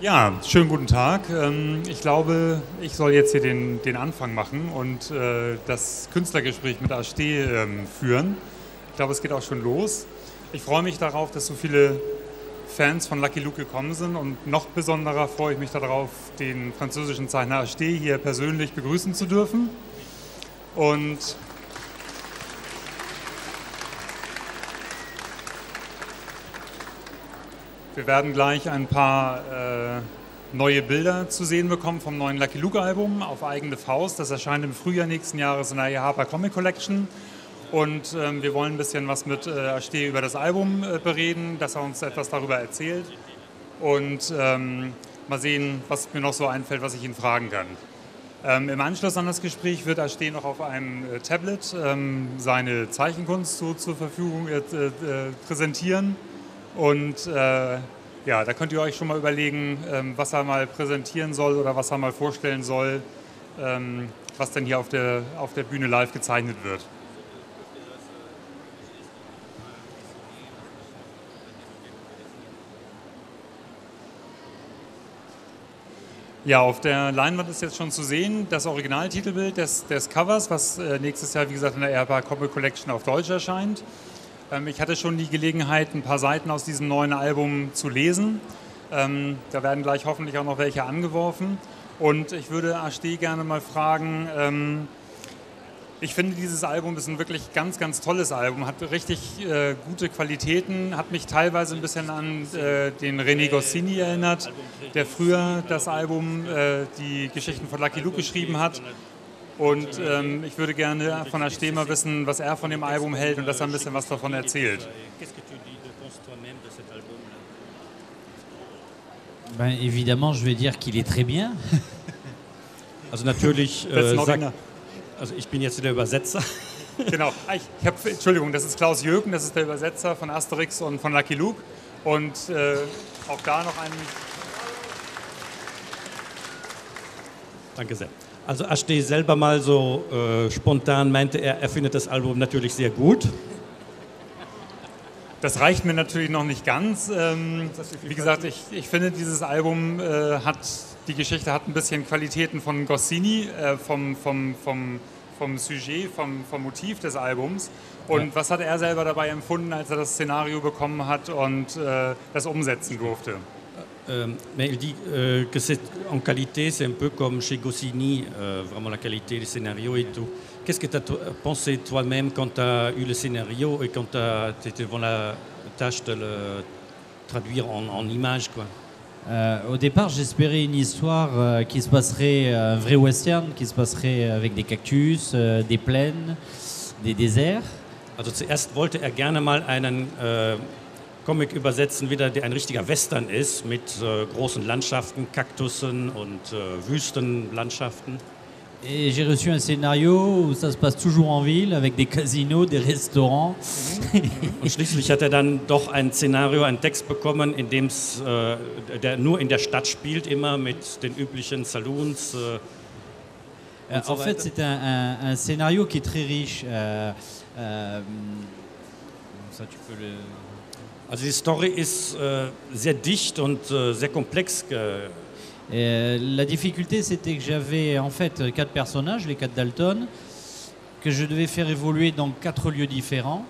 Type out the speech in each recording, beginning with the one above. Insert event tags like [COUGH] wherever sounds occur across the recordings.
Ja, schönen guten Tag. Ähm, ich glaube, ich soll jetzt hier den, den Anfang machen und äh, das Künstlergespräch mit AST ähm, führen. Ich glaube, es geht auch schon los. Ich freue mich darauf, dass so viele Fans von Lucky Luke gekommen sind und noch besonderer freue ich mich darauf, den französischen Zeichner AST hier persönlich begrüßen zu dürfen. Und Wir werden gleich ein paar äh, neue Bilder zu sehen bekommen vom neuen Lucky Luke Album auf eigene Faust. Das erscheint im Frühjahr nächsten Jahres in der Harper Comic Collection. Und ähm, wir wollen ein bisschen was mit äh, Aste über das Album äh, bereden, dass er uns etwas darüber erzählt. Und ähm, mal sehen, was mir noch so einfällt, was ich ihn fragen kann. Ähm, Im Anschluss an das Gespräch wird Aste noch auf einem äh, Tablet ähm, seine Zeichenkunst so zur Verfügung äh, äh, präsentieren. Und äh, ja, da könnt ihr euch schon mal überlegen, ähm, was er mal präsentieren soll oder was er mal vorstellen soll, ähm, was denn hier auf der, auf der Bühne live gezeichnet wird. Ja, auf der Leinwand ist jetzt schon zu sehen das Originaltitelbild des, des Covers, was äh, nächstes Jahr, wie gesagt, in der Airbar Comic Collection auf Deutsch erscheint. Ähm, ich hatte schon die Gelegenheit, ein paar Seiten aus diesem neuen Album zu lesen. Ähm, da werden gleich hoffentlich auch noch welche angeworfen. Und ich würde Ashti gerne mal fragen, ähm, ich finde dieses Album ist ein wirklich ganz, ganz tolles Album, hat richtig äh, gute Qualitäten, hat mich teilweise ein bisschen an äh, den René Goscinny erinnert, der früher das Album, äh, die Geschichten von Lucky Luke geschrieben hat und ähm, ich würde gerne von der Stehmer wissen, was er von dem Album hält und dass er ein bisschen was davon erzählt. Ben, évidemment, je vais dire qu'il est très bien. [LAUGHS] Also natürlich, äh, sag, also ich bin jetzt der Übersetzer. [LAUGHS] Genau, ah, ich, hab, Entschuldigung, das ist Klaus Jöken, das ist der Übersetzer von Asterix und von Lucky Luke. Und äh, auch da noch ein... Danke sehr. Also Ashte selber mal so äh, spontan meinte er, er findet das Album natürlich sehr gut. Das reicht mir natürlich noch nicht ganz. Ähm, wie gesagt, ich, ich finde, dieses Album äh, hat, die Geschichte hat ein bisschen Qualitäten von Goscinny, äh, vom, vom, vom, vom Sujet, vom, vom Motiv des Albums. Und ja. was hat er selber dabei empfunden, als er das Szenario bekommen hat und äh, das umsetzen durfte? Euh, mais il dit euh, que c'est en qualité, c'est un peu comme chez Goscinny, euh, vraiment la qualité du scénario et tout. Qu'est-ce que tu as pensé toi-même quand tu as eu le scénario et quand tu étais devant la tâche de le traduire en, en images quoi? Au départ, j'espérais une histoire qui se passerait, un vrai western, qui se passerait avec des cactus, des plaines, des déserts. Also zuerst wollte er gerne mal einen Comic übersetzen, wieder der ein richtiger Western ist mit äh, großen Landschaften, Kaktussen und äh, Wüstenlandschaften. Et j'ai reçu un scénario où ça se passe toujours en ville avec des casinos, des restaurants. Und schließlich hat er dann doch ein Szenario, einen Text bekommen, in dem es äh, der nur in der Stadt spielt, immer mit den üblichen Saloons. Äh, en so fait, c'est un, un, un, scénario qui est très riche. Euh, euh, ça, tu peux le Also die Story ist äh, sehr dicht und äh, sehr komplex. Et la difficulté, c'était que j'avais en fait quatre personnages, les quatre Dalton, que je devais faire évoluer dans quatre lieux différents.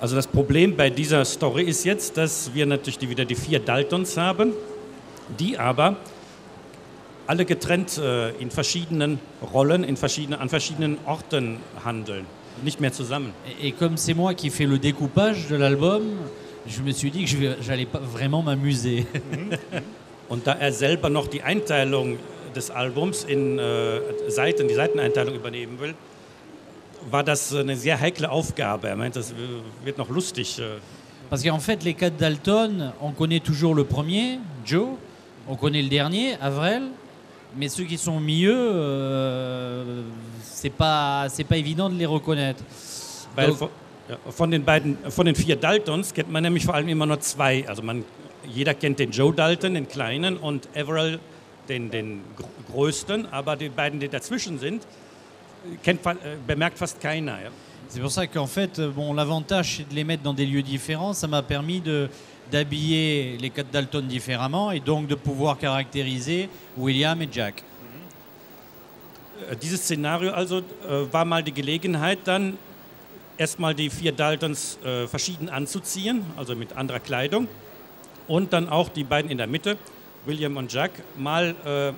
Also das Problem bei dieser Story ist jetzt, dass wir natürlich die, wieder die vier Daltons haben, die aber alle getrennt äh, in verschiedenen Rollen, in verschiedenen, an verschiedenen Orten handeln, nicht mehr zusammen. Et, et comme c'est moi qui fais le découpage de l'album, je me suis dit que j'allais pas vraiment m'amuser. Und da er selber noch die Einteilung des Albums in äh, Seiten, die Seiteneinteilung übernehmen will, war das eine sehr heikle Aufgabe. Er meint, das wird noch lustig. Äh. Parce qu'en fait, les quatre Dalton, on connaît toujours le premier, Joe, on connaît le dernier, Avril, mais ceux qui sont au milieu, euh, c'est pas, pas évident de les reconnaître. Weil Donc, von, den beiden, von den vier Daltons kennt man nämlich vor allem immer nur zwei. Also man, jeder kennt den Joe Dalton, den kleinen, und Everell, den, den größten. Aber die beiden, die dazwischen sind, kennt, äh, bemerkt fast keiner. Ja. C'est pour ça qu'en fait, bon, l'avantage, c'est de les mettre dans des lieux différents. Ça m'a permis de, d'habiller les quatre Dalton différemment et donc de pouvoir caractériser William et Jack. Äh, Dieses Szenario also äh, war mal die Gelegenheit, dann erstmal die vier Daltons äh, verschieden anzuziehen, also mit anderer Kleidung. Und dann auch die beiden in der Mitte, William und Jack, mal äh,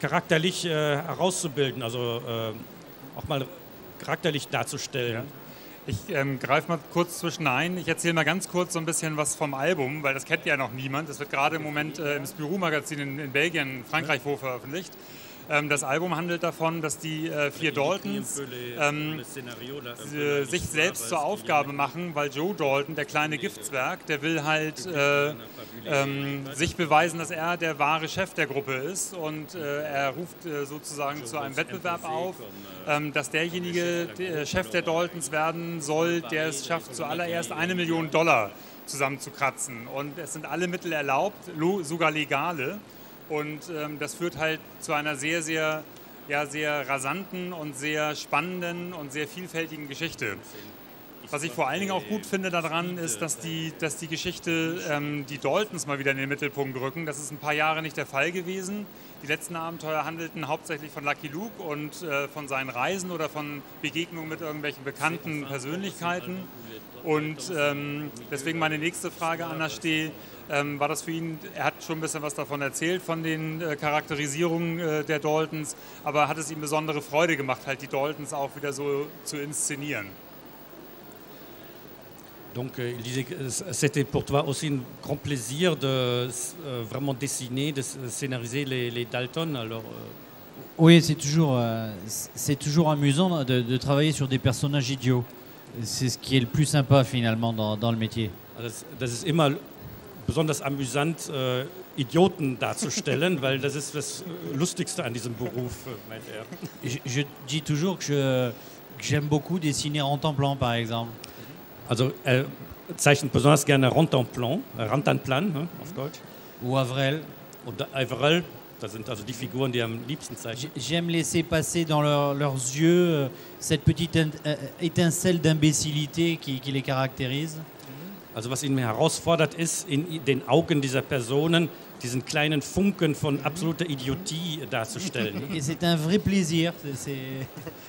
charakterlich äh, herauszubilden, also äh, auch mal charakterlich darzustellen. Ich ähm, greife mal kurz zwischen ein. Ich erzähle mal ganz kurz so ein bisschen was vom Album, weil das kennt ja noch niemand. Das wird gerade im Moment äh, im Spirou-Magazin in, in Belgien, Frankreich, wo veröffentlicht. Ähm, das Album handelt davon, dass die äh, vier Daltons ähm, äh, sich selbst zur Aufgabe machen, weil Joe Dalton, der kleine Giftswerk, der will halt äh, ähm, sich beweisen, dass er der wahre Chef der Gruppe ist und äh, er ruft äh, sozusagen zu einem Wettbewerb auf, ähm, dass derjenige der Chef der Daltons werden soll, der es schafft, zuallererst eine Million Dollar zusammenzukratzen. Und es sind alle Mittel erlaubt, sogar legale. Und ähm, das führt halt zu einer sehr, sehr, ja, sehr rasanten und sehr spannenden und sehr vielfältigen Geschichte. Was ich vor allen Dingen auch gut finde daran, ist, dass die, dass die Geschichte ähm, die Daltons mal wieder in den Mittelpunkt rücken. Das ist ein paar Jahre nicht der Fall gewesen. Die letzten Abenteuer handelten hauptsächlich von Lucky Luke und äh, von seinen Reisen oder von Begegnungen mit irgendwelchen bekannten Persönlichkeiten. Und ähm, deswegen meine nächste Frage an Steh. Ähm, war das für ihn, er hat schon ein bisschen was davon erzählt, von den äh, Charakterisierungen äh, der Daltons, aber hat es ihm besondere Freude gemacht, halt die Daltons auch wieder so zu inszenieren? Donc euh, il disait que c'était pour toi aussi un grand plaisir de euh, vraiment dessiner, de scénariser les, les Dalton. Alors, euh... Oui, c'est toujours, c'est toujours amusant de, de, travailler sur des personnages idiots. C'est ce qui est le plus sympa finalement dans, dans le métier. Das, das ist immer besonders amüsant, äh, Idioten darzustellen, weil das ist das Lustigste an diesem Beruf, äh, meint er. Je, je dis toujours que j'aime beaucoup dessiner Rantanplan, par exemple. Also er zeichnet besonders gerne Rantanplan, äh, Rantanplan ne, auf Deutsch. Ou Avrel. Und Avrel, das sind also die Figuren, die er am liebsten zeichnet. J'aime laisser passer dans leur, leurs yeux euh, cette petite euh, étincelle d'imbécilité qui, qui les caractérise. Also was ihn herausfordert, ist in den Augen dieser Personen diesen kleinen Funken von absoluter Idiotie darzustellen. [LAUGHS] Et c'est un vrai plaisir,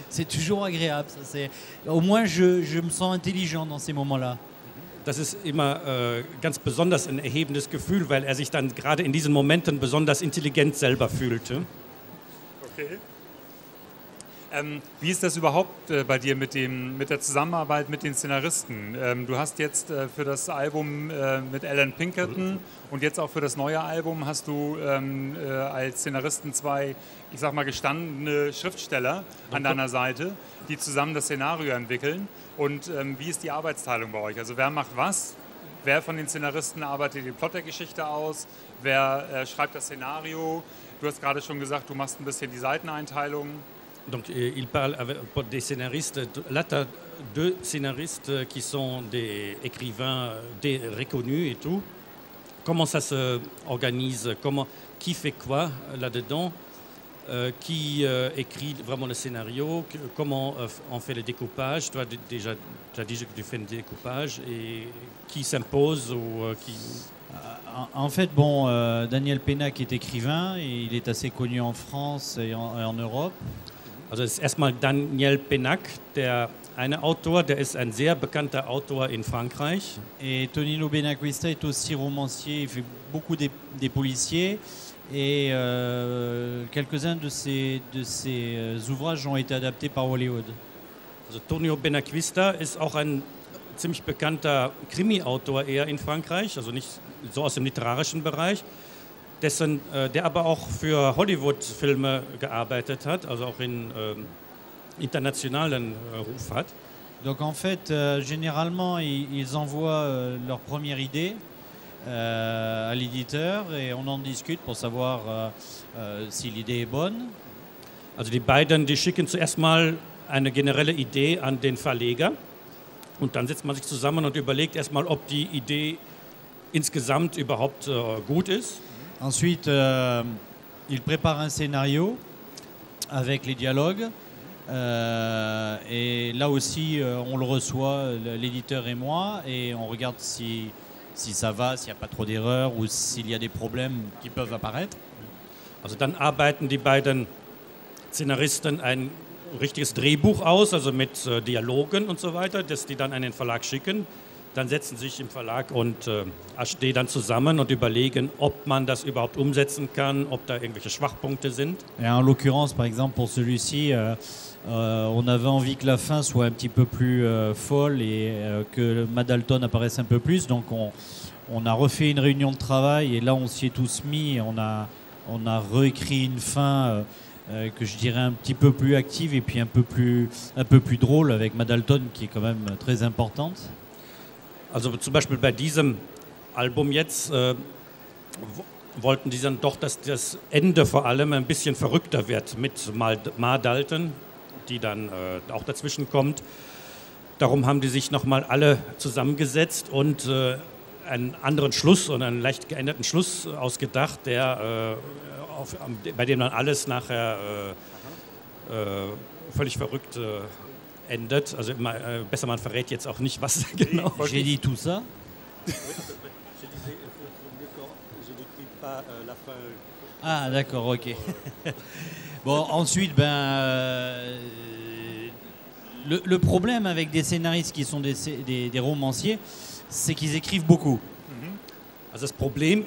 c'est [LAUGHS] toujours agréable. Au moins je, je, me sens intelligent dans ces moments-là. Das ist immer äh, ganz besonders ein erhebendes Gefühl, weil er sich dann gerade in diesen Momenten besonders intelligent selber fühlte. Okay. Ähm, wie ist das überhaupt äh, bei dir mit, dem, mit der Zusammenarbeit mit den Szenaristen? Ähm, du hast jetzt äh, für das Album äh, mit Alan Pinkerton und jetzt auch für das neue Album hast du ähm, äh, als Szenaristen zwei, ich sag mal, gestandene Schriftsteller an deiner Seite, die zusammen das Szenario entwickeln. Und ähm, wie ist die Arbeitsteilung bei euch? Also wer macht was? Wer von den Szenaristen arbeitet den Plot der Geschichte aus? Wer äh, schreibt das Szenario? Du hast gerade schon gesagt, du machst ein bisschen die Seiteneinteilung. Donc il parle avec des scénaristes. Là, tu as deux scénaristes qui sont des écrivains des reconnus et tout. Comment ça s'organise Comment Qui fait quoi là-dedans? Euh, Qui euh, écrit vraiment le scénario? Comment euh, on fait le découpage? Toi, déjà, tu as dit que tu fais le découpage. Et qui s'impose ou euh, qui... En fait, bon, euh, Daniel Pénac est écrivain il est assez connu en France et en Europe. Also es ist erstmal Daniel Penac, der eine Autor, der ist ein sehr bekannter Autor in Frankreich. Et Tonino Benacuista est aussi romancier, il fait beaucoup des, des policiers. Et euh, quelques-uns de ses, de ses euh, ouvrages ont été adaptés par Hollywood. Also Tonio Benacuista ist auch ein ziemlich bekannter Krimi-Autor eher in Frankreich, also nicht so aus dem literarischen Bereich. Dessen, äh, der aber auch für Hollywood-Filme gearbeitet hat, also auch in äh, internationalen äh, Ruf hat. Donc en fait, euh, généralement, ils, envoient euh, leur première idée euh, à l'éditeur et on en discute pour savoir si l'idée est bonne. Also die beiden, die schicken zuerst mal eine generelle Idee an den Verleger und dann setzt man sich zusammen und überlegt erstmal, ob die Idee insgesamt überhaupt äh, gut ist. Ensuite, euh, il prépare un scénario avec les dialogues. Euh, et là aussi, euh, on le reçoit, l'éditeur et moi, et on regarde si si ça va, s'il n'y a pas trop d'erreurs ou s'il y a des problèmes qui peuvent apparaître. Also dann arbeiten die beiden Szenaristen ein richtiges Drehbuch aus, also mit äh, Dialogen und so weiter, das die dann an den Verlag schicken. Dann setzen sich im Verlag und äh, HD dann zusammen und überlegen, ob man das überhaupt umsetzen kann, ob da irgendwelche Schwachpunkte sind. En l'occurrence, par exemple, pour celui-ci, euh, euh, on avait envie que la fin soit un petit peu plus euh, folle et que Madalton apparaisse un peu plus. Donc on, a refait une réunion de travail et là on s'y est tous mis. et On a, on a réécrit une fin que je dirais un petit peu plus active et puis un peu plus, un peu plus drôle avec Madalton qui est quand même très importante. Also zum Beispiel bei diesem Album jetzt äh, wo- wollten die dann doch, dass das Ende vor allem ein bisschen verrückter wird mit Ma Dalton, die dann äh, auch dazwischen kommt. Darum haben die sich nochmal alle zusammengesetzt und äh, einen anderen Schluss und einen leicht geänderten Schluss ausgedacht, der, äh, auf, bei dem dann alles nachher äh, äh, völlig verrückt endet. Also immer, äh, besser man verrät jetzt auch nicht, was [LAUGHS] genau. J'ai dit tout ça. Ah d'accord, ok. [LAUGHS] bon, ensuite, ben, euh, le, le problème avec des scénaristes qui sont des, des- des romanciers, c'est qu'ils écrivent beaucoup. Also das Problem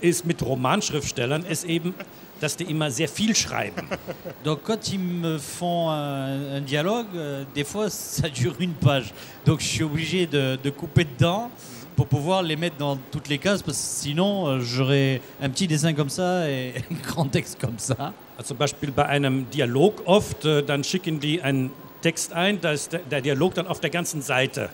ist mit Romanschriftstellern ist eben, dass die immer sehr viel schreiben. [LAUGHS] Donc quand ils me font un, un dialogue, euh, des fois ça [LAUGHS] dure une page. Donc je suis obligé de, de couper dedans pour pouvoir les mettre dans toutes les cases, parce que sinon euh, j'aurais un petit dessin comme ça et [LAUGHS] un grand texte comme ça. Zum Beispiel bei einem Dialog oft, äh, dann schicken die einen Text ein, da ist der, der Dialog dann auf der ganzen Seite.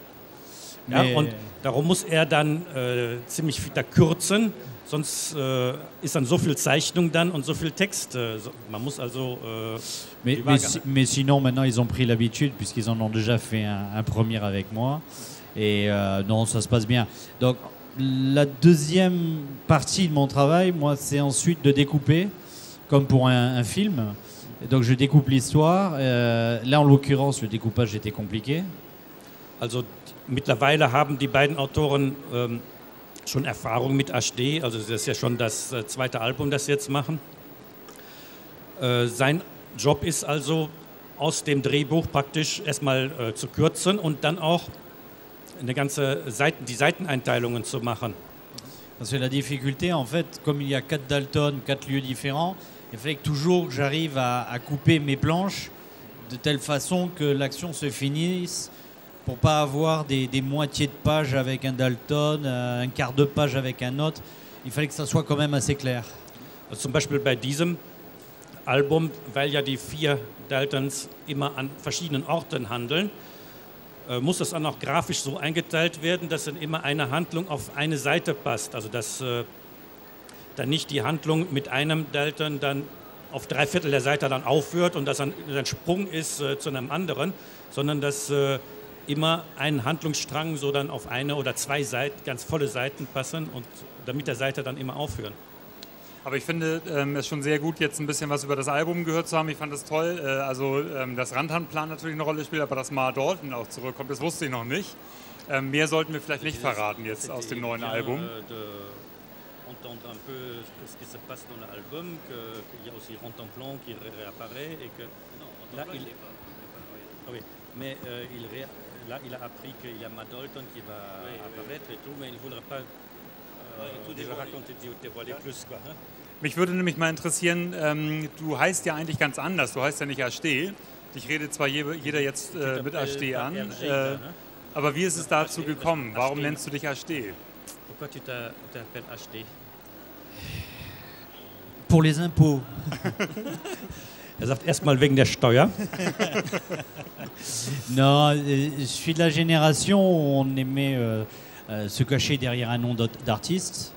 Ja, Nee. und darum muss er dann äh, ziemlich viel da kürzen, sonst äh, ist dann so viel Zeichnung dann und so viel Text. Äh, so, man muss also äh, Mais, die mais Waage si- mais sinon, maintenant, ils ont pris l'habitude, puisqu'ils en ont déjà fait un, un premier avec moi. Et euh, non, ça se passe bien. Donc, la deuxième partie de mon travail, moi, c'est ensuite de découper, comme pour un, un film. Et donc, je découpe l'histoire. Euh, là, en l'occurrence, le découpage était compliqué. Also mittlerweile haben die beiden Autoren ähm, schon Erfahrung mit HD, also das ist ja schon das äh, zweite Album, das sie jetzt machen. Äh, sein Job ist also aus dem Drehbuch praktisch erstmal äh, zu kürzen und dann auch eine ganze Seiten, die Seiteneinteilungen zu machen. Parce que la difficulté, en fait, comme il y a quatre Dalton, quatre lieux différents, il fallait que toujours j'arrive à, à couper mes planches de telle façon que l'action se finisse pour pas avoir des, des moitiés de page avec un Dalton, euh, un quart de page avec un autre. Il fallait que ça soit quand même assez clair. Also zum Beispiel bei diesem Album, weil ja die vier Daltons immer an verschiedenen Orten handeln, äh, muss das dann auch grafisch so eingeteilt werden, dass dann immer eine Handlung auf eine Seite passt. Also dass äh, dann nicht die Handlung mit einem Dalton dann auf drei Viertel der Seite dann aufhört und dass dann ein Sprung ist äh, zu einem anderen, sondern dass immer ein Handlungsstrang so dann auf eine oder zwei Seiten, ganz volle Seiten passen und damit der Seite dann immer aufhören. Aber ich finde ähm, es schon sehr gut, jetzt ein bisschen was über das Album gehört zu haben. Ich fand es toll. Äh, also, ähm, dass Randhandplan natürlich eine Rolle spielt, aber dass Ma Dalton auch zurückkommt, das wusste ich noch nicht. Ähm, mehr sollten wir vielleicht nicht verraten jetzt aus dem neuen Album. entendre un peu ce qui se passe dans l'album, qu'il y a aussi Rantanplan qui ré- réapparaît et que là, il, Ah oui, mais euh, il là il a appris qu'il y a Matt Dalton qui va apparaître et tout, mais il ne voudrait pas euh, tout raconter, dé- dévoiler plus quoi. hein. Mich würde nämlich mal interessieren, ähm, du heißt ja eigentlich ganz anders. Du heißt ja nicht Ashté. Dich redet zwar je, jeder jetzt äh, mit Ashté an, äh, aber wie ist es dazu gekommen? Warum nennst du dich Ashté? Pourquoi tu t'a- t'appelles HD Pour les impôts. [LAUGHS] [LAUGHS] Er sagt erstmal wegen der Steuer. [LAUGHS] Non, euh, je suis de la génération où on aimait euh, euh, se cacher derrière un nom d'artiste.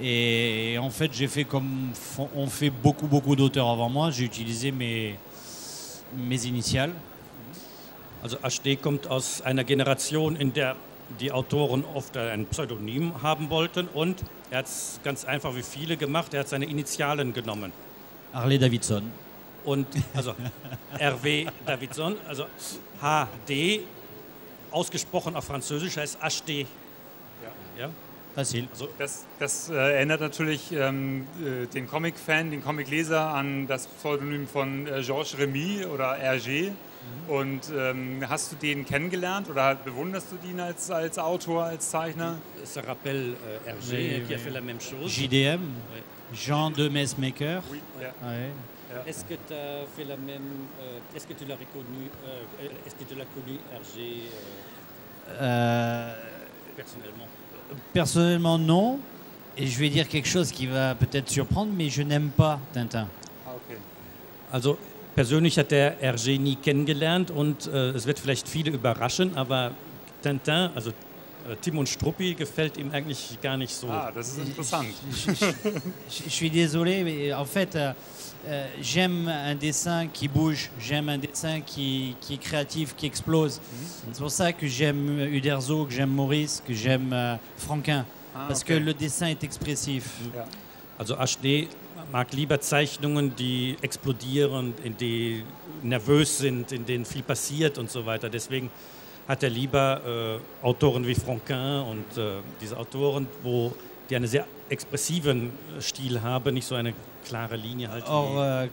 Et en fait, j'ai fait comme ont fait beaucoup, beaucoup d'auteurs avant moi. J'ai utilisé mes, mes initiales. Also HD kommt aus einer Generation, in der die Autoren oft ein Pseudonym haben wollten und er hat es ganz einfach wie viele gemacht, er hat seine Initialen genommen. Harley Davidson. Und also RW Davidson, also HD, ausgesprochen auf Französisch heißt HD. Ja? Facile. Also das, das äh, erinnert natürlich ähm, äh, den Comic-Fan, den Comic-Leser an das Pseudonym von äh, Georges Remy oder Hergé. Mhm. Und ähm, hast du den kennengelernt oder bewunderst du ihn als, als Autor, als Zeichner? Ça rappelle Hergé qui a fait la même chose. JDM, Ouais. Jean de Messmaker. Oui, ja. Est-ce que tu as fait la même. euh, Est-ce que tu l'as reconnu euh, Est-ce que tu l'as connu Hergé euh, Euh, personnellement? personnellement, non. Et je vais dire quelque chose qui va peut-être surprendre, mais je n'aime pas Tintin. Ah, okay. Also persönlich hat er Hergé nie kennengelernt und äh, es wird vielleicht viele überraschen, aber Tintin, also Tim und Struppi, gefällt ihm eigentlich gar nicht so. Ah, das ist interessant. Je, je- je- je suis désolé, mais en fait, euh, euh, j'aime un dessin qui bouge, j'aime un dessin qui, qui est créatif, qui explose. C'est pour ça que j'aime Uderzo, que j'aime Maurice, que j'aime euh, Franquin, Ah, parce okay. que le dessin est expressif. Ja. Also Ashne mag lieber Zeichnungen, die explodieren, in die nervös sind, in denen viel passiert und so weiter. Deswegen hat er lieber äh, Autoren wie Franquin und äh, diese Autoren, wo die einen sehr expressiven äh, Stil haben, nicht so eine klare Linie halt. Or, euh,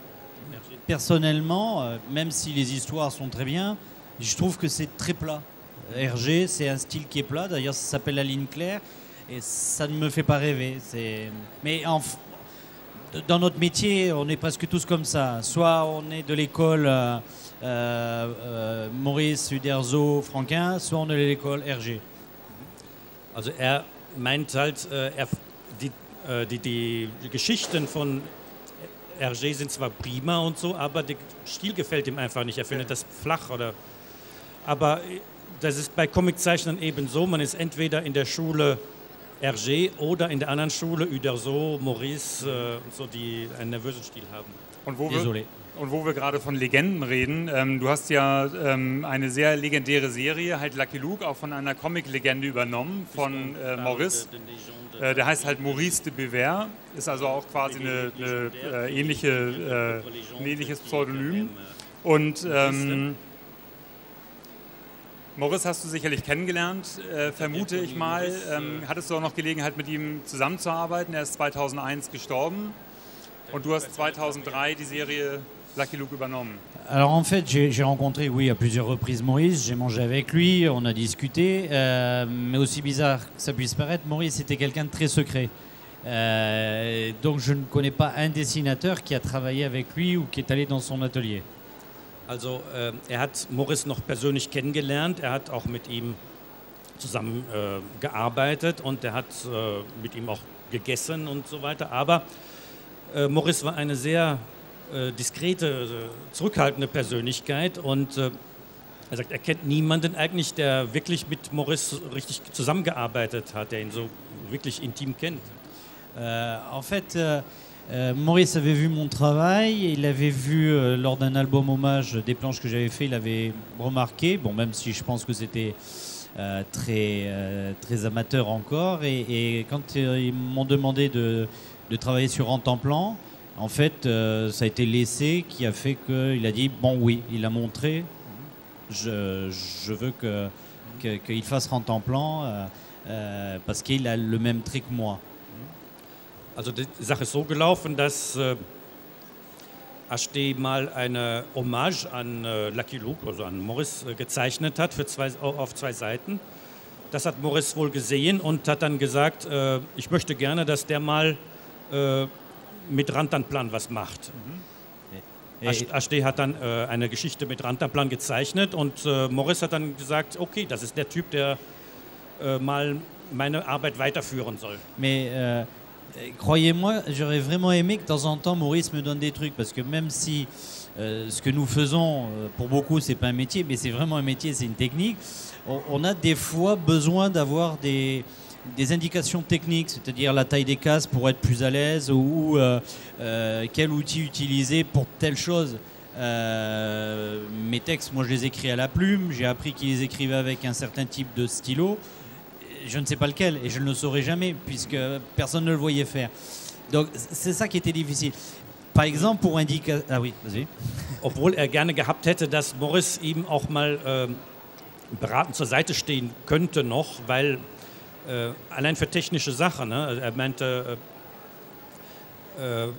personnellement, euh, même si les histoires sont très bien, je trouve que c'est très plat. Hergé, c'est un style qui est plat. D'ailleurs, ça s'appelle la ligne claire. Et ça ne me fait pas rêver. Mais en dans notre métier, on est presque tous comme ça. Soit on est de l'école euh, euh, Maurice, Uderzo, Franquin, soit on est de l'école Hergé. Also er meint halt, äh, er, die, äh, die, die, Geschichten von Hergé sind zwar prima und so, aber der Stil gefällt ihm einfach nicht. Er findet das flach oder. Aber äh, das ist bei Comiczeichnern eben so, man ist entweder in der Schule Hergé oder in der anderen Schule Uderzo, Maurice äh, und so, die einen nervösen Stil haben. Und wo wir, Désolé. Und wo wir gerade von Legenden reden, ähm, du hast ja ähm, eine sehr legendäre Serie, halt Lucky Luke, auch von einer Comic-Legende übernommen, von äh, Maurice. Äh, der heißt halt Maurice de Bever, ist also auch quasi eine, eine äh, ähnliche, äh, ein ähnliches Pseudonym. Und ähm, Maurice hast du sicherlich kennengelernt, äh, vermute ich mal. Ähm, hattest du auch noch Gelegenheit, mit ihm zusammenzuarbeiten? Er ist 2001 gestorben und du hast 2003 die Serie Lucky Luke übernommen. Alors en fait, j'ai rencontré, oui, à plusieurs reprises Maurice, j'ai mangé avec lui, on a discuté, euh, mais aussi bizarre que ça puisse paraître, Maurice était quelqu'un de très secret. Euh, donc je ne connais pas un dessinateur qui a travaillé avec lui ou qui est allé dans son atelier. Also äh, er hat Morris noch persönlich kennengelernt, er hat auch mit ihm zusammen äh, gearbeitet und er hat äh, mit ihm auch gegessen und so weiter. Aber Morris war eine sehr äh, diskrete, äh, zurückhaltende Persönlichkeit und äh, er sagt, er kennt niemanden eigentlich, der wirklich mit Morris richtig zusammengearbeitet hat, der ihn so wirklich intim kennt. Euh, en fait, euh, euh, Maurice avait vu mon travail, il avait vu euh, lors d'un album hommage des planches que j'avais fait, il avait remarqué, bon même si je pense que c'était euh, très, euh, très amateur encore, et, et quand ils m'ont demandé de, de travailler sur En temps plan, en fait, euh, ça a été l'essai qui a fait qu'il a dit, bon oui, il a montré, je, je veux que- que- qu'il fasse En temps plan, euh, euh, parce qu'il a le même trait que moi. Also die Sache ist so gelaufen, dass äh, mal eine Hommage an äh, Lucky Luke, also an Morris, äh, gezeichnet hat für zwei, au- auf zwei Seiten. Das hat Morris wohl gesehen und hat dann gesagt, äh, ich möchte gerne, dass der mal äh, mit Rantanplan was macht. Et- Ash- Ashte hat dann äh, eine Geschichte mit Rantanplan gezeichnet und äh, Morris hat dann gesagt, okay, das ist der Typ, der äh, mal meine Arbeit weiterführen soll. Mais euh, euh, croyez-moi, j'aurais vraiment aimé que de temps en temps Maurice me donne des trucs parce que même si euh, ce que nous faisons, euh, pour beaucoup, c'est pas un métier, mais c'est vraiment un métier, c'est une technique. On, on a des fois besoin d'avoir des, des indications techniques, c'est-à-dire la taille des cases pour être plus à l'aise ou euh, euh, quel outil utiliser pour telle chose. Euh, mes textes, moi je les écris à la plume, j'ai appris qu'ils les écrivaient avec un certain type de stylo. Je ne sais pas lequel et je ne le saurais jamais puisque personne ne le voyait faire. Donc c'est ça qui était difficile. Par exemple, pour indiquer. Ah oui, vas-y. [LAUGHS] Obwohl er gerne gehabt hätte, dass Morris ihm auch mal ähm, beratend zur Seite stehen könnte noch, weil äh, allein für technische Sachen. Ne? Er meinte, äh, äh,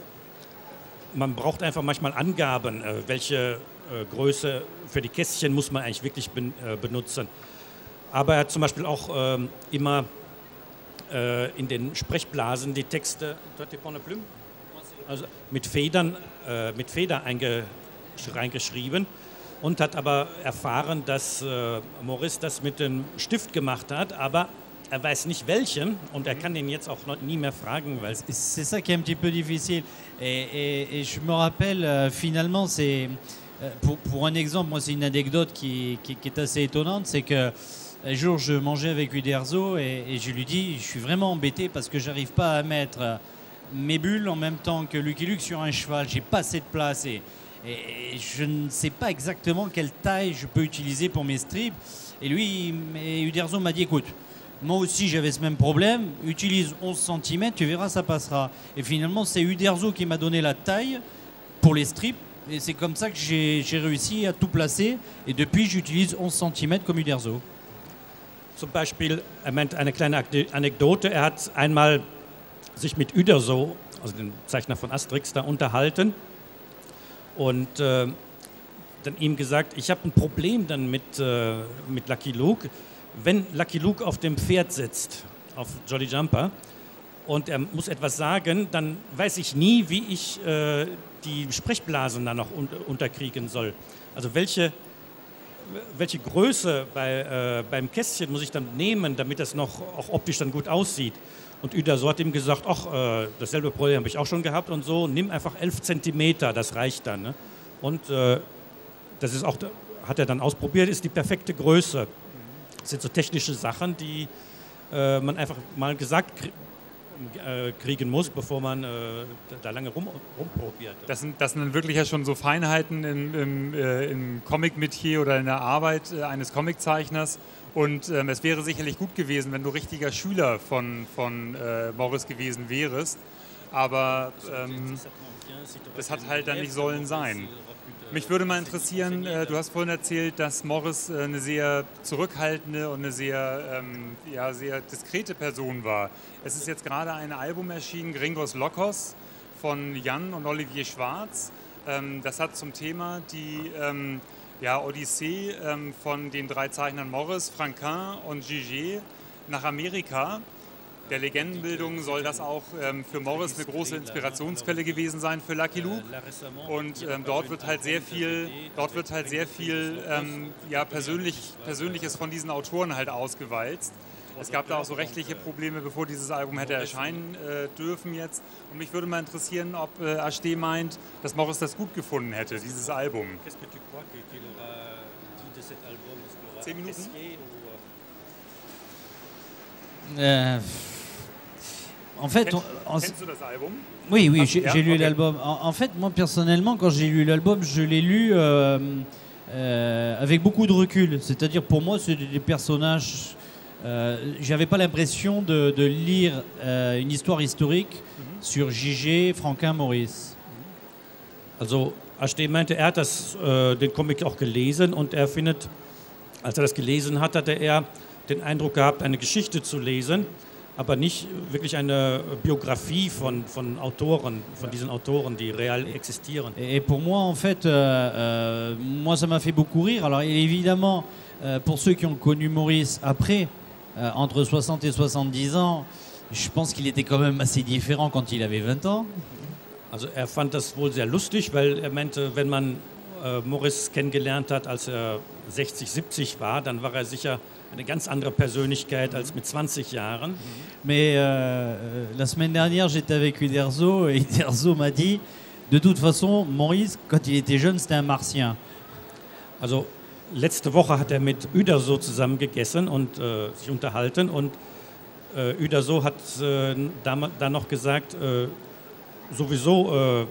man braucht einfach manchmal Angaben, äh, welche äh, Größe für die Kästchen muss man eigentlich wirklich ben, benutzen. Aber er hat zum Beispiel auch ähm, immer in den Sprechblasen die Texte also mit Federn, mit Feder reingeschrieben und hat aber erfahren, dass äh, Maurice das mit dem Stift gemacht hat, aber er weiß nicht welchen und er kann den jetzt auch noch nie c'est ça qui est un petit peu difficile. Et, je me rappelle, euh, finalement, c'est. Euh, pour, un exemple, moi, c'est une anecdote qui, est assez étonnante c'est que un jour, je mangeais avec Uderzo et, je lui dis Je suis vraiment embêté parce que j'arrive pas à mettre euh, mes bulles en même temps que Lucky Luke sur un cheval. J'ai pas assez de place. Et, et je ne sais pas exactement quelle taille je peux utiliser pour mes strips. Et lui, et Uderzo m'a dit écoute, moi aussi j'avais ce même problème, utilise 11 cm, tu verras, ça passera. Et finalement, c'est Uderzo qui m'a donné la taille pour les strips. Et c'est comme ça que j'ai réussi à tout placer. Et depuis, j'utilise 11 cm comme Uderzo. Zum Beispiel, er meint eine kleine Anekdote. Er hat einmal sich mit Uderzo, also dem Zeichner von Asterix, da unterhalten. und äh, dann ihm gesagt, ich habe ein Problem dann mit, äh, mit Lucky Luke. Wenn Lucky Luke auf dem Pferd sitzt, auf Jolly Jumper, und er muss etwas sagen, dann weiß ich nie, wie ich äh, die Sprechblasen dann noch un unterkriegen soll. Also welche, welche Größe bei, äh, beim Kästchen muss ich dann nehmen, damit das noch auch optisch dann gut aussieht. Und Uderso hat ihm gesagt, ach, äh, dasselbe Problem habe ich auch schon gehabt und so, nimm einfach 11 Zentimeter, das reicht dann. Ne? Und äh, das ist auch, hat er dann ausprobiert, ist die perfekte Größe. Das sind so technische Sachen, die äh, man einfach mal gesagt kriegt äh, kriegen muss, bevor man äh, da lange rum, rumprobiert. Das sind, das sind dann wirklich ja schon so Feinheiten im, im, äh, im Comic-Metier oder in der Arbeit äh, eines Comiczeichners. Und ähm, es wäre sicherlich gut gewesen, wenn du richtiger Schüler von, von äh, Morris gewesen wärst. Aber ähm, das hat halt dann nicht sollen sein. Mich würde mal interessieren, äh, du hast vorhin erzählt, dass Morris äh, eine sehr zurückhaltende und eine sehr, ähm, ja, sehr diskrete Person war. Es ist jetzt gerade ein Album erschienen, Gringos Lokos, von Jan und Olivier Schwarz. Ähm, das hat zum Thema die ähm, ja, Odyssee ähm, von den drei Zeichnern Morris, Franquin und Gigé nach Amerika. Der Legendenbildung soll das auch ähm, für Morris eine große Inspirationsquelle gewesen sein für Lucky Luke. Und ähm, dort wird halt sehr viel, dort wird halt sehr viel ähm, ja, persönlich, Persönliches von diesen Autoren halt ausgewalzt. Es gab da auch so rechtliche Probleme, bevor dieses Album hätte erscheinen äh, dürfen jetzt. Und mich würde mal interessieren, ob äh, HD meint, dass Morris das gut gefunden hätte, dieses Album. Zehn Minuten? Euh, en fait, on, oui, oui, Ah, j'ai lu l'album. En, en fait, moi personnellement, quand j'ai lu l'album, je l'ai lu euh, euh, avec beaucoup de recul. C'est-à-dire, pour moi, c'est des des personnages. Euh, J'avais pas l'impression de, de lire euh, une histoire historique sur JG, Franquin, Maurice. Also Ashton meinte, er hat das, äh, den Comic auch gelesen und er findet, als er das gelesen hat, hatte er den Eindruck gehabt, eine Geschichte zu lesen, aber nicht wirklich eine Biografie von, von Autoren, von diesen Autoren, die real existieren. Et, pour moi, en fait, euh, euh, moi, ça m'a fait beaucoup rire. Alors, évidemment, euh, pour ceux qui ont connu Maurice après, euh, entre 60 et 70 ans, je pense qu'il était quand même assez différent quand il avait 20 ans. Also er fand das wohl sehr lustig, weil er meinte, wenn man äh, Morris kennengelernt hat, als er 60, 70 war, dann war er sicher eine ganz andere Persönlichkeit als mit 20 Jahren. Mais euh, euh, la semaine dernière, j'étais avec Uderzo et [LAUGHS] Uderzo m'a dit de toute façon, Maurice, quand il était jeune, c'était un martien. Also letzte Woche hat er mit Uderso zusammen gegessen und äh, sich unterhalten und äh, Uderso hat äh, da, da noch gesagt, äh, sowieso äh,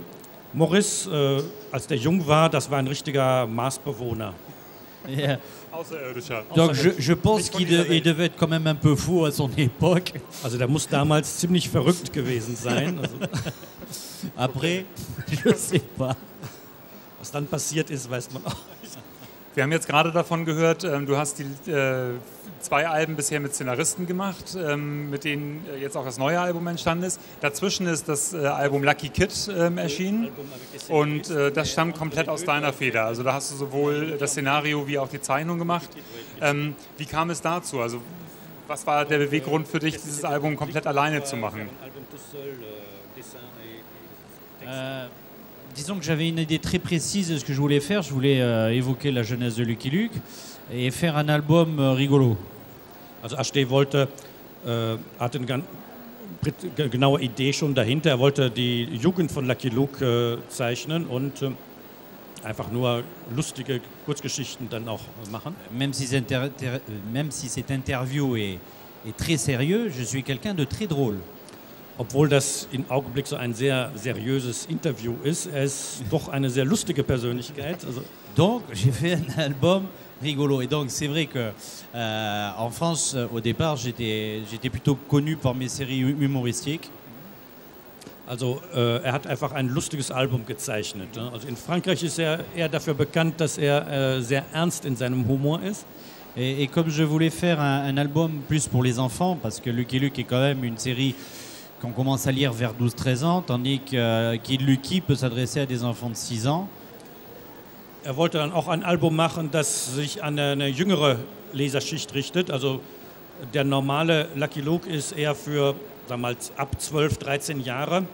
Morris, äh, als der jung war, das war ein richtiger Marsbewohner. Außerirdischer. Donc, je, je pense qu'il de- devait être quand même un peu fou à son [LAUGHS] époque. Also der muss damals ziemlich verrückt gewesen sein. [LAUGHS] Also, Après, je sais pas. was dann passiert ist, weiß man auch. Wir haben jetzt gerade davon gehört, ähm, du hast die äh, zwei Alben bisher mit Szenaristen gemacht, ähm, mit denen äh, jetzt auch das neue Album entstanden ist. Dazwischen ist das äh, Album Lucky Kid ähm, erschienen und äh, das stammt komplett aus deiner Feder. Also da hast du sowohl das Szenario wie auch die Zeichnung gemacht. Wie kam es dazu? Also was war der Beweggrund für dich, dieses Album komplett alleine zu machen? Euh, disons que j'avais une idée très précise de ce que je voulais faire. Je voulais euh, évoquer la jeunesse de Lucky Luke et faire un album euh, rigolo. Also Ashday wollte, äh, hatte ganz genaue Idee schon dahinter. Er wollte die Jugend von Lucky Luke äh, zeichnen und äh, einfach nur lustige Kurzgeschichten dann auch machen. Même si, cet inter- inter- même si cette interview est, est très sérieux, je suis quelqu'un de très drôle. Obwohl das im Augenblick so ein sehr seriöses Interview ist, er ist doch eine sehr lustige Persönlichkeit. Also Donc j'ai fait un album rigolo. Et donc c'est vrai que euh, en France, euh, au départ, j'étais j'étais plutôt connu par mes séries hu- humoristiques. Also äh, er hat einfach ein lustiges Album gezeichnet. Ne? Also in Frankreich ist er eher dafür bekannt, dass er äh, sehr ernst in seinem Humor ist. Et, et comme je voulais faire un, un album plus pour les enfants, parce que Lucky Luke est quand même une série qu'on commence à lire vers 12-13 ans, tandis que euh, Kid Lucky peut s'adresser à des enfants de 6 ans. Er wollte dann auch ein Album machen, das sich an eine jüngere Leserschicht richtet. Also der normale Lucky Luke ist eher für sagen mal, ab 12, 13 Jahre.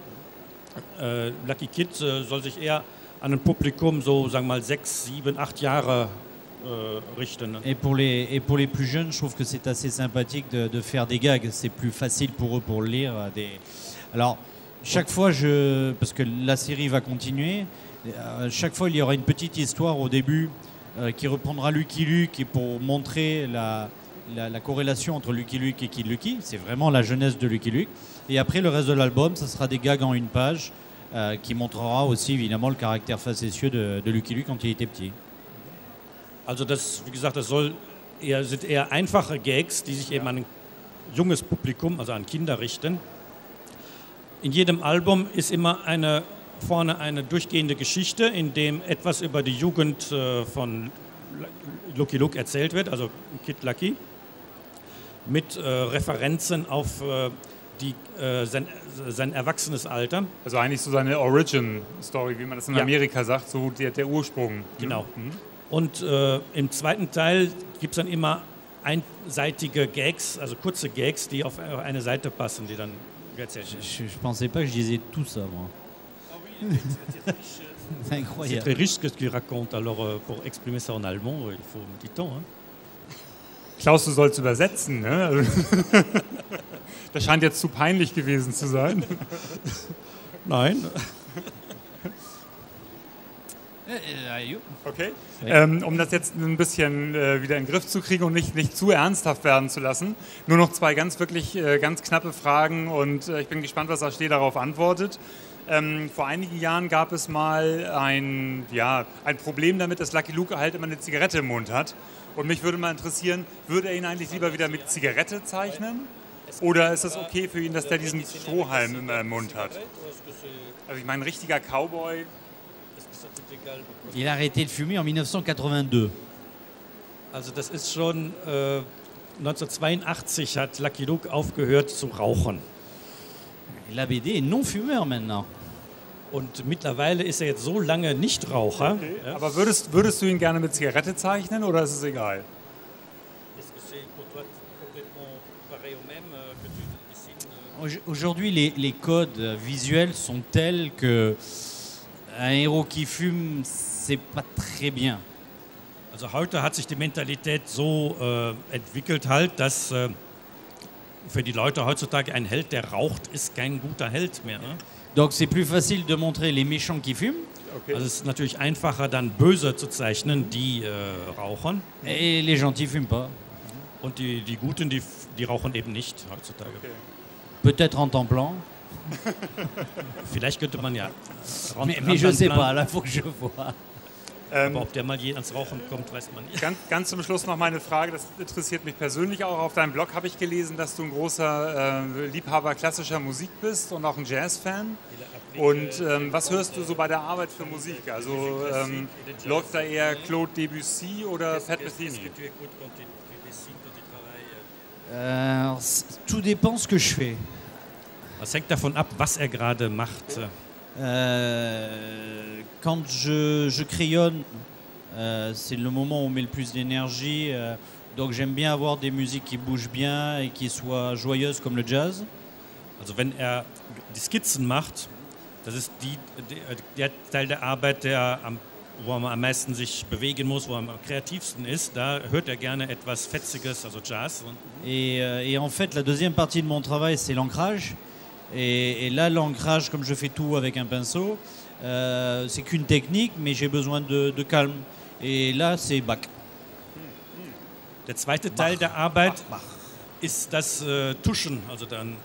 Äh, Lucky Kid äh, soll sich eher an ein Publikum so sagen wir mal 6, 7, 8 Jahre richten. Et pour, les, et pour les plus jeunes, je trouve que c'est assez sympathique de, faire des gags. C'est plus facile pour eux pour le lire. euh. Alors, chaque fois, je, parce que la série va continuer, euh, chaque fois, il y aura une petite histoire au début euh, qui reprendra Lucky Luke pour montrer la, la, la corrélation entre Lucky Luke et Kid Lucky. C'est vraiment la jeunesse de Lucky Luke. Et après, le reste de l'album, ça sera des gags en une page euh, qui montrera aussi évidemment le caractère facétieux de, de Lucky Luke quand il était petit. Also das, wie gesagt, das soll eher, sind eher einfache Gags, die sich eben an ein junges Publikum, also an Kinder richten. In jedem Album ist immer eine, vorne eine durchgehende Geschichte, in dem etwas über die Jugend äh, von Lucky Luke erzählt wird, also Kid Lucky, mit äh, Referenzen auf äh, die, sein, sein erwachsenes Alter. Also eigentlich so seine Origin-Story, wie man das in Ja. Amerika sagt, so der, der Ursprung. Genau. Mhm. Und äh, im zweiten Teil gibt es dann immer einseitige Gags, also kurze Gags, die auf eine Seite passen, die dann erzählt werden. je, je pensais pas que je disais tout ça, moi. C'est [LAUGHS] C'est incroyable. très riche ce que tu racontes. Alors, euh, pour exprimer ça en allemand, euh, il faut un petit temps. Hein. Klaus, du sollst übersetzen. Ne? Das scheint jetzt zu peinlich gewesen zu sein. Nein. Okay. Ähm, um das jetzt ein bisschen äh, wieder in den Griff zu kriegen und nicht, nicht zu ernsthaft werden zu lassen, nur noch zwei ganz wirklich äh, ganz knappe Fragen und äh, ich bin gespannt, was Ashley darauf antwortet. Ähm, vor einigen Jahren gab es mal ein, ja, ein Problem damit, dass Lucky Luke halt immer eine Zigarette im Mund hat. Und mich würde mal interessieren, würde er ihn eigentlich lieber wieder mit Zigarette zeichnen? Oder ist es okay für ihn, dass der diesen Strohhalm immer im Mund hat? Also ich meine, ein richtiger Cowboy, Il a arrêté de fumer en 1982. Also, das ist schon äh, 1982 hat Lucky Luke aufgehört zu rauchen. Et La BD est non-fumeur maintenant. Und mittlerweile ist er jetzt so lange Nichtraucher. Ja. Aber würdest, würdest du ihn gerne mit Zigarette zeichnen oder ist es egal? Au- Aujourd'hui, les, les codes visuels sont tels que un héros qui fume, c'est pas très bien. Also heute hat sich die Mentalität so äh, entwickelt halt, dass äh, für die Leute heutzutage ein Held, der raucht, ist kein guter Held mehr. Ne? Donc c'est plus facile de montrer les méchants qui fument Okay. Also es ist natürlich einfacher, dann Böse zu zeichnen, die äh, rauchen. et les gentils fument pas. Und die, die Guten, die, die rauchen eben nicht heutzutage. Peut-être en temps plein, [LAUGHS] Vielleicht könnte man ja. mais, mais je sais pas, là faut que je vois. Ähm, Aber ob der mal je ans Rauchen kommt, weiß man nicht. Ganz, ganz zum Schluss noch meine Frage, das interessiert mich persönlich auch. Auf deinem Blog habe ich gelesen, dass du ein großer äh, Liebhaber klassischer Musik bist und auch ein Jazz-Fan. Und ähm, was hörst du so bei der Arbeit für Musik? Also ähm, läuft da eher Claude Debussy oder Pat Metheny? Euh, tout dépend ce que je fais. Das hängt davon ab, was er gerade macht. Euh, quand je, je crayonne, euh, c'est le moment où on met le plus d'énergie. euh, donc j'aime bien avoir des musiques qui bougent bien et qui soient joyeuses comme le jazz. Also wenn er die Skizzen macht, das ist die, der Teil der Arbeit, der am, wo man am meisten sich bewegen muss, wo er am kreativsten ist. Da hört er gerne etwas Fetziges, also Jazz. Et, euh, et en fait, la deuxième partie de mon travail, c'est l'ancrage. Et, et là, l'ancrage, comme je fais tout avec un pinceau, euh, c'est qu'une technique, mais j'ai besoin de, de calme. Et là, c'est Bach. Der zweite Teil der Arbeit ist das äh, Tuschen. Also dann,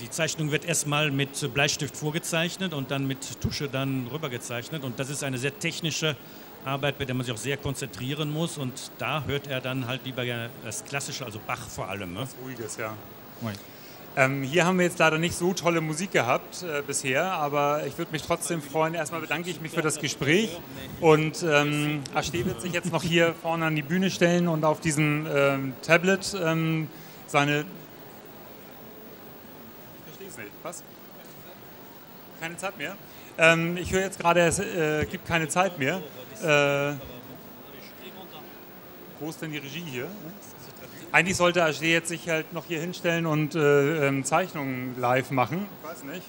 die Zeichnung wird erstmal mit Bleistift vorgezeichnet und dann mit Tusche dann rübergezeichnet. Und das ist eine sehr technische Arbeit, bei der man sich auch sehr konzentrieren muss. Und da hört er dann halt lieber das Klassische, also Bach vor allem. Ne? Das Ruhiges, ja. Ähm, hier haben wir jetzt leider nicht so tolle Musik gehabt äh, bisher, aber ich würde mich trotzdem freuen. Erstmal bedanke ich mich für das Gespräch und ähm, Ashte wird sich jetzt noch hier vorne an die Bühne stellen und auf diesem ähm, Tablet ähm, seine. Verstehe es nicht. Was? Keine Zeit mehr? Ähm, ich höre jetzt gerade, es äh, gibt keine Zeit mehr. Äh, wo ist denn die Regie hier? Eigentlich sollte AG jetzt sich halt noch hier hinstellen und äh, ähm, Zeichnungen live machen. Ich weiß nicht.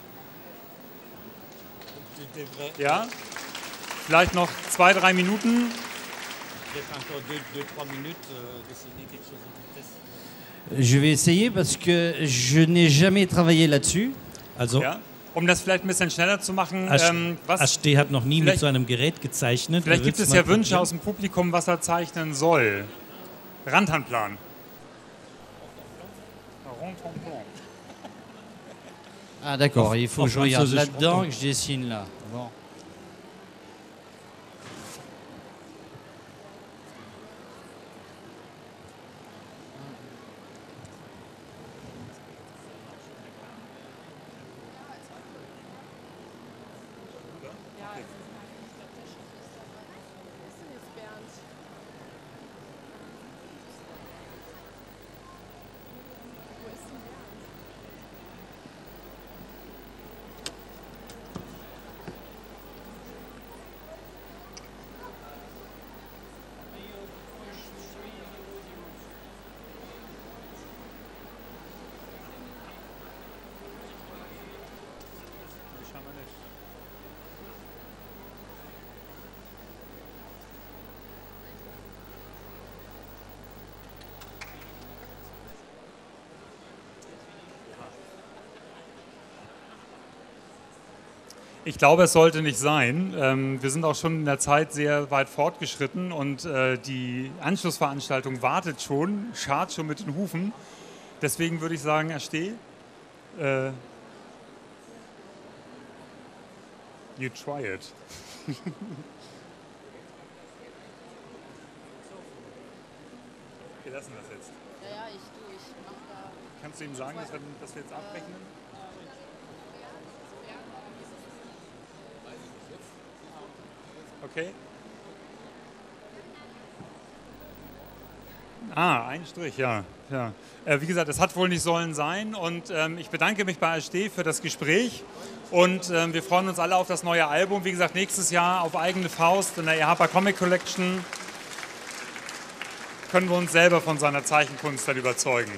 Ja? Vielleicht noch zwei, drei Minuten. Je vais essayer parce que je n'ai jamais travaillé là-dessus. Also, Ja? Um das vielleicht ein bisschen schneller zu machen, Asch- ähm, was, Ashte hat noch nie mit so einem Gerät gezeichnet. vielleicht gibt es ja Wünsche aus dem Publikum, was er zeichnen soll. Randhandplan. Ah d'accord, il faut que je regarde là-dedans et que je dessine là. Bon. Ich glaube, es sollte nicht sein. Ähm, wir sind auch schon in der Zeit sehr weit fortgeschritten und äh, die Anschlussveranstaltung wartet schon, schart schon mit den Hufen. Deswegen würde ich sagen, ersteh. Äh, you try it. [LAUGHS] Wir lassen das jetzt. Ja, ja, ich, du, ich mach da. Kannst du ihm sagen, dass wir, dass wir jetzt abrechnen? Okay. Ah, ein Strich, ja. ja. Äh, wie gesagt, es hat wohl nicht sollen sein und ähm, ich bedanke mich bei ASD für das Gespräch und ähm, wir freuen uns alle auf das neue Album. Wie gesagt, nächstes Jahr auf eigene Faust in der EHPA Comic Collection können wir uns selber von seiner Zeichenkunst dann überzeugen.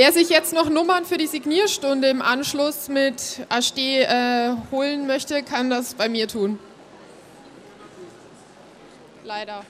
Wer sich jetzt noch Nummern für die Signierstunde im Anschluss mit ASD äh, holen möchte, kann das bei mir tun. Leider.